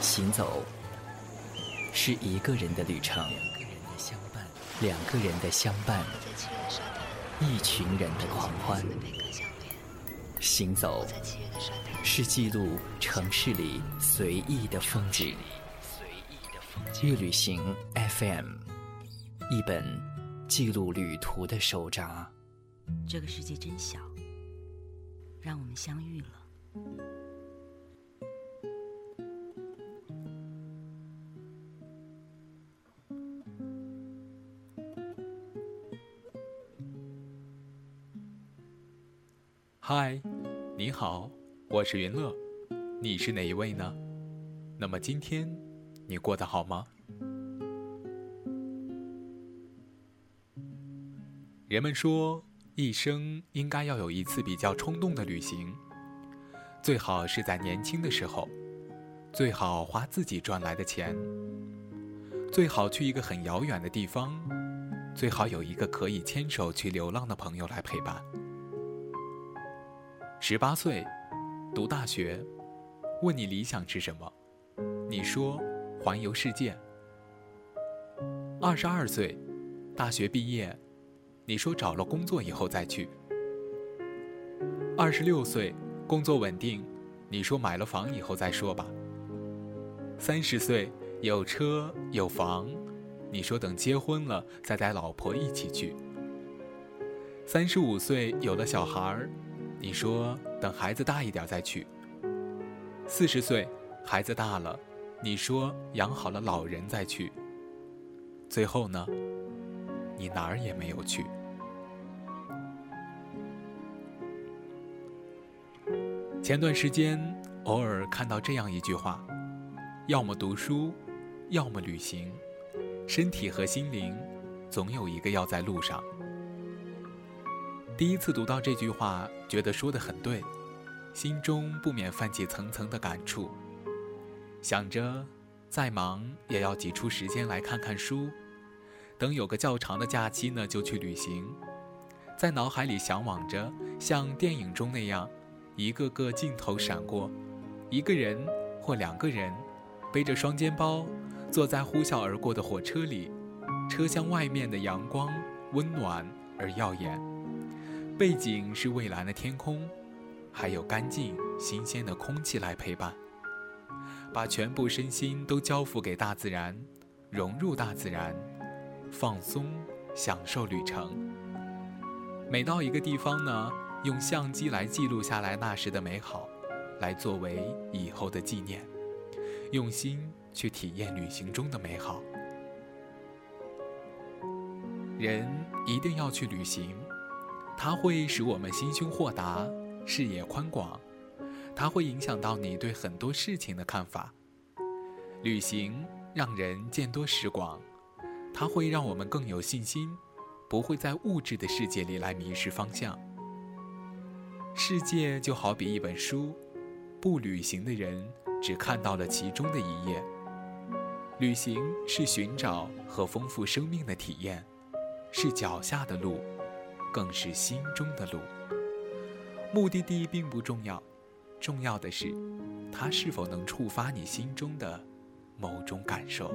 行走是一个人的旅程，两个人的相伴，一群人的狂欢。行走是记录城市里随意的风景。乐旅行 FM，一本记录旅途的手札。这个世界真小，让我们相遇了。嗨，你好，我是云乐，你是哪一位呢？那么今天你过得好吗？人们说，一生应该要有一次比较冲动的旅行，最好是在年轻的时候，最好花自己赚来的钱，最好去一个很遥远的地方，最好有一个可以牵手去流浪的朋友来陪伴。十八岁，读大学，问你理想是什么？你说环游世界。二十二岁，大学毕业，你说找了工作以后再去。二十六岁，工作稳定，你说买了房以后再说吧。三十岁，有车有房，你说等结婚了再带老婆一起去。三十五岁，有了小孩儿。你说等孩子大一点再去。四十岁，孩子大了，你说养好了老人再去。最后呢，你哪儿也没有去。前段时间偶尔看到这样一句话：要么读书，要么旅行，身体和心灵总有一个要在路上。第一次读到这句话，觉得说的很对，心中不免泛起层层的感触。想着，再忙也要挤出时间来看看书，等有个较长的假期呢，就去旅行。在脑海里向往着像电影中那样，一个个镜头闪过，一个人或两个人，背着双肩包，坐在呼啸而过的火车里，车厢外面的阳光温暖而耀眼。背景是蔚蓝的天空，还有干净新鲜的空气来陪伴，把全部身心都交付给大自然，融入大自然，放松享受旅程。每到一个地方呢，用相机来记录下来那时的美好，来作为以后的纪念，用心去体验旅行中的美好。人一定要去旅行。它会使我们心胸豁达，视野宽广，它会影响到你对很多事情的看法。旅行让人见多识广，它会让我们更有信心，不会在物质的世界里来迷失方向。世界就好比一本书，不旅行的人只看到了其中的一页。旅行是寻找和丰富生命的体验，是脚下的路。更是心中的路。目的地并不重要，重要的是，它是否能触发你心中的某种感受。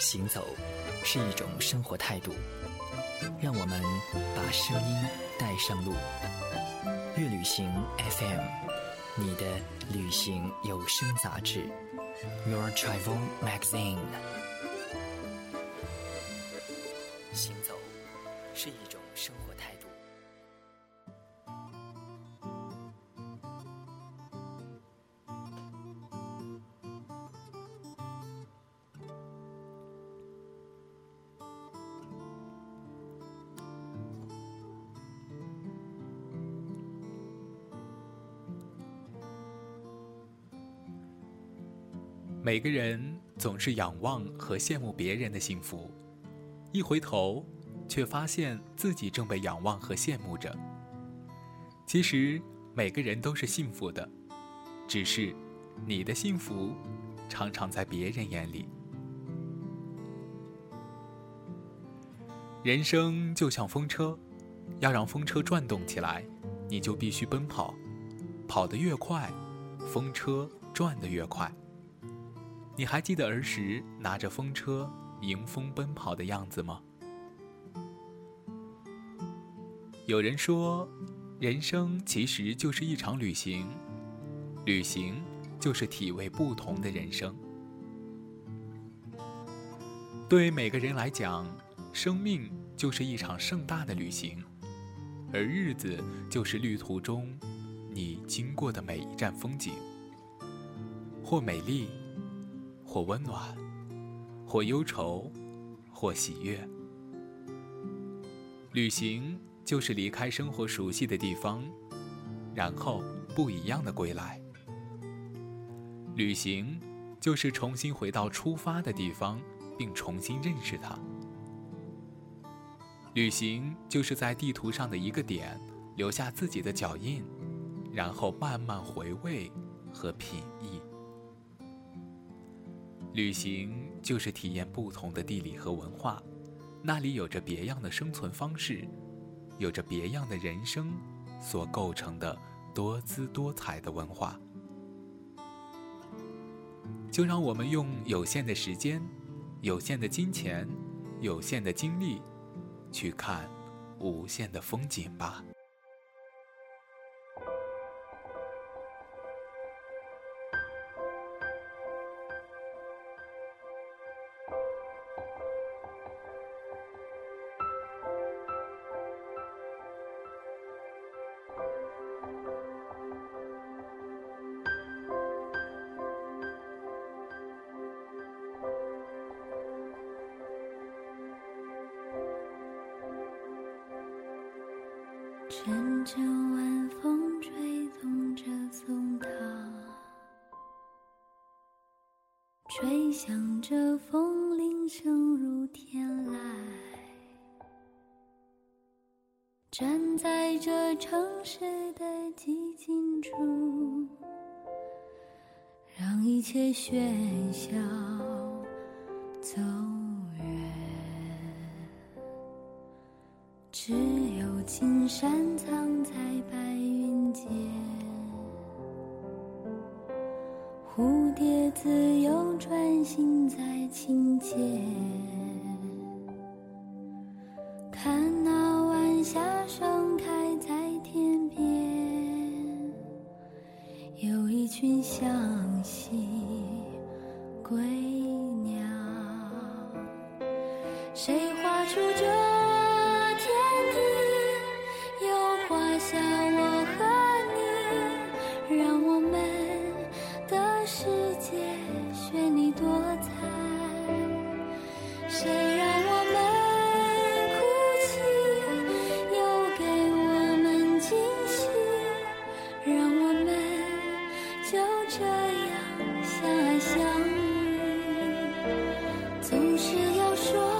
行走是一种生活态度，让我们把声音带上路。乐旅行 FM，你的旅行有声杂志，Your Travel Magazine。每个人总是仰望和羡慕别人的幸福，一回头，却发现自己正被仰望和羡慕着。其实每个人都是幸福的，只是你的幸福常常在别人眼里。人生就像风车，要让风车转动起来，你就必须奔跑，跑得越快，风车转得越快。你还记得儿时拿着风车迎风奔跑的样子吗？有人说，人生其实就是一场旅行，旅行就是体味不同的人生。对每个人来讲，生命就是一场盛大的旅行，而日子就是旅途中你经过的每一站风景，或美丽。或温暖，或忧愁，或喜悦。旅行就是离开生活熟悉的地方，然后不一样的归来。旅行就是重新回到出发的地方，并重新认识它。旅行就是在地图上的一个点留下自己的脚印，然后慢慢回味和品意。旅行就是体验不同的地理和文化，那里有着别样的生存方式，有着别样的人生所构成的多姿多彩的文化。就让我们用有限的时间、有限的金钱、有限的精力，去看无限的风景吧。吹响着风铃声如天籁。站在这城市的寂静处，让一切喧嚣走远。只有青山群说。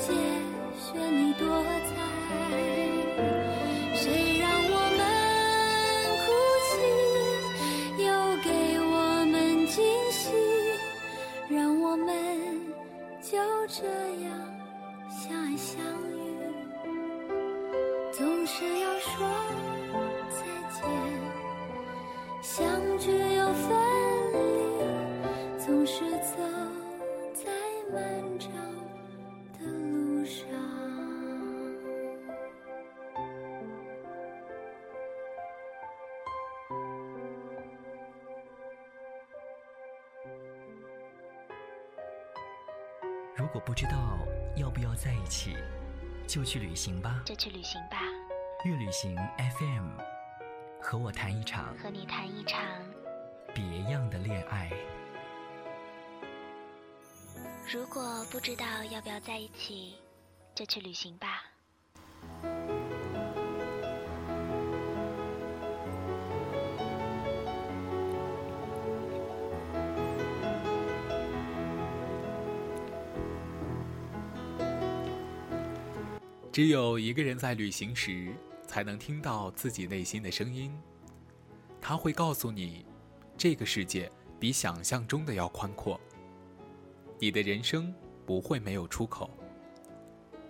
世界绚丽多彩，谁让我们哭泣，又给我们惊喜。让我们就这样相爱相遇。总是要说。如果不知道要不要在一起，就去旅行吧。就去旅行吧。月旅行 FM，和我谈一场，和你谈一场别样的恋爱。如果不知道要不要在一起，就去旅行吧。只有一个人在旅行时，才能听到自己内心的声音。他会告诉你，这个世界比想象中的要宽阔。你的人生不会没有出口。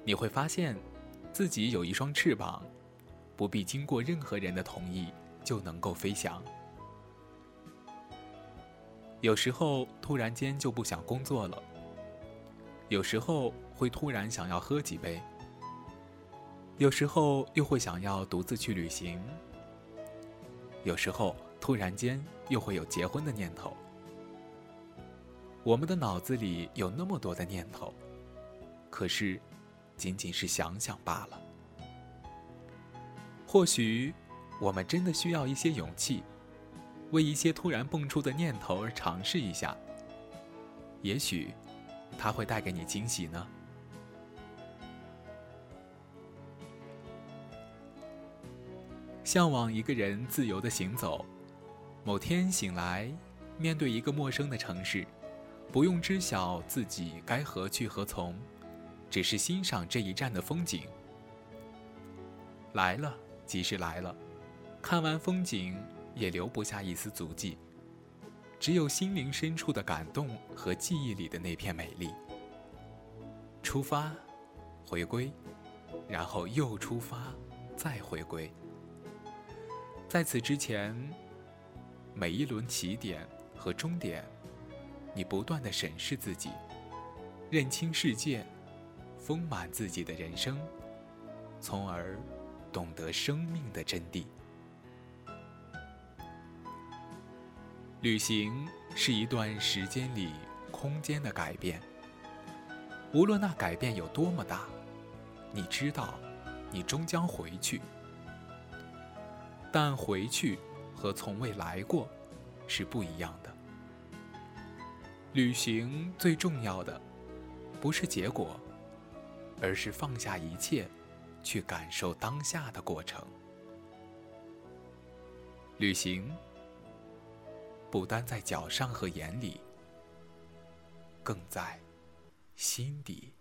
你会发现，自己有一双翅膀，不必经过任何人的同意就能够飞翔。有时候突然间就不想工作了，有时候会突然想要喝几杯。有时候又会想要独自去旅行，有时候突然间又会有结婚的念头。我们的脑子里有那么多的念头，可是仅仅是想想罢了。或许我们真的需要一些勇气，为一些突然蹦出的念头而尝试一下。也许它会带给你惊喜呢。向往一个人自由的行走，某天醒来，面对一个陌生的城市，不用知晓自己该何去何从，只是欣赏这一站的风景。来了即是来了，看完风景也留不下一丝足迹，只有心灵深处的感动和记忆里的那片美丽。出发，回归，然后又出发，再回归。在此之前，每一轮起点和终点，你不断的审视自己，认清世界，丰满自己的人生，从而懂得生命的真谛。旅行是一段时间里空间的改变，无论那改变有多么大，你知道，你终将回去。但回去和从未来过是不一样的。旅行最重要的不是结果，而是放下一切，去感受当下的过程。旅行不单在脚上和眼里，更在心底。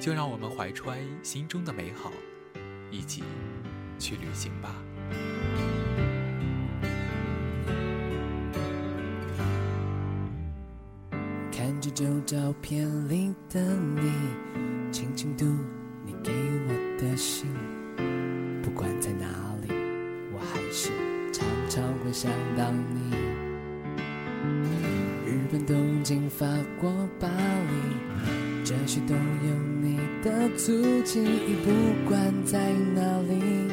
就让我们怀揣心中的美好。一起去旅行吧。看着旧照片里的你，轻轻读你给我的信。不管在哪里，我还是常常会想到你。日本东京，法国巴黎，这些都有你。的足迹，不管在哪里，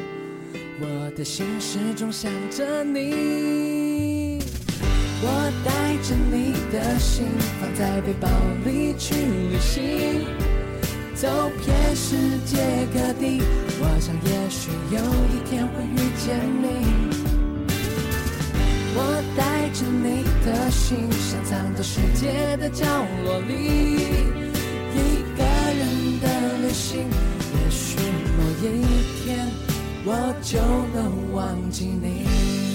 我的心始终想着你。我带着你的心，放在背包里去旅行，走遍世界各地。我想，也许有一天会遇见你。我带着你的心，想藏在世界的角落里。一天，我就能忘记你。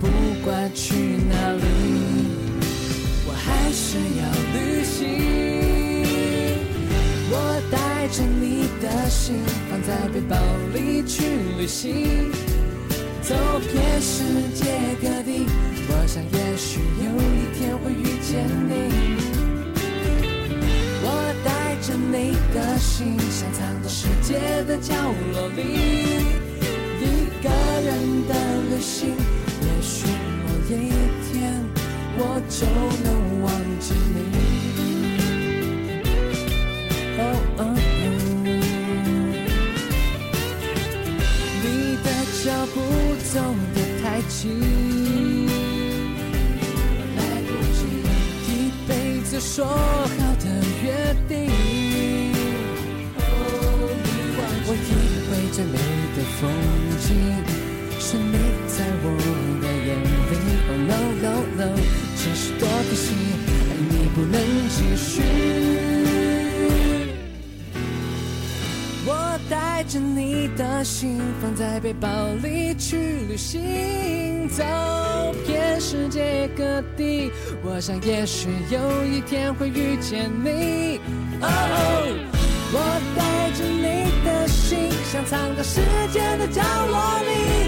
不管去哪里，我还是要旅行。我带着你的心，放在背包里去旅行，走遍世界各地。我。想也许有一天会遇见你。我带着你的心，想藏在世界的角落里。一个人的旅行，我就能忘记你。你的脚步走得太急，来不及一辈子说好的约定。我以为最美的风景是你在我的眼里。Oh no no no，只是多可惜，爱你不能继续。我带着你的心放在背包里去旅行，走遍世界各地。我想也许有一天会遇见你。哦，我带着你的心，想藏在世界的角落里。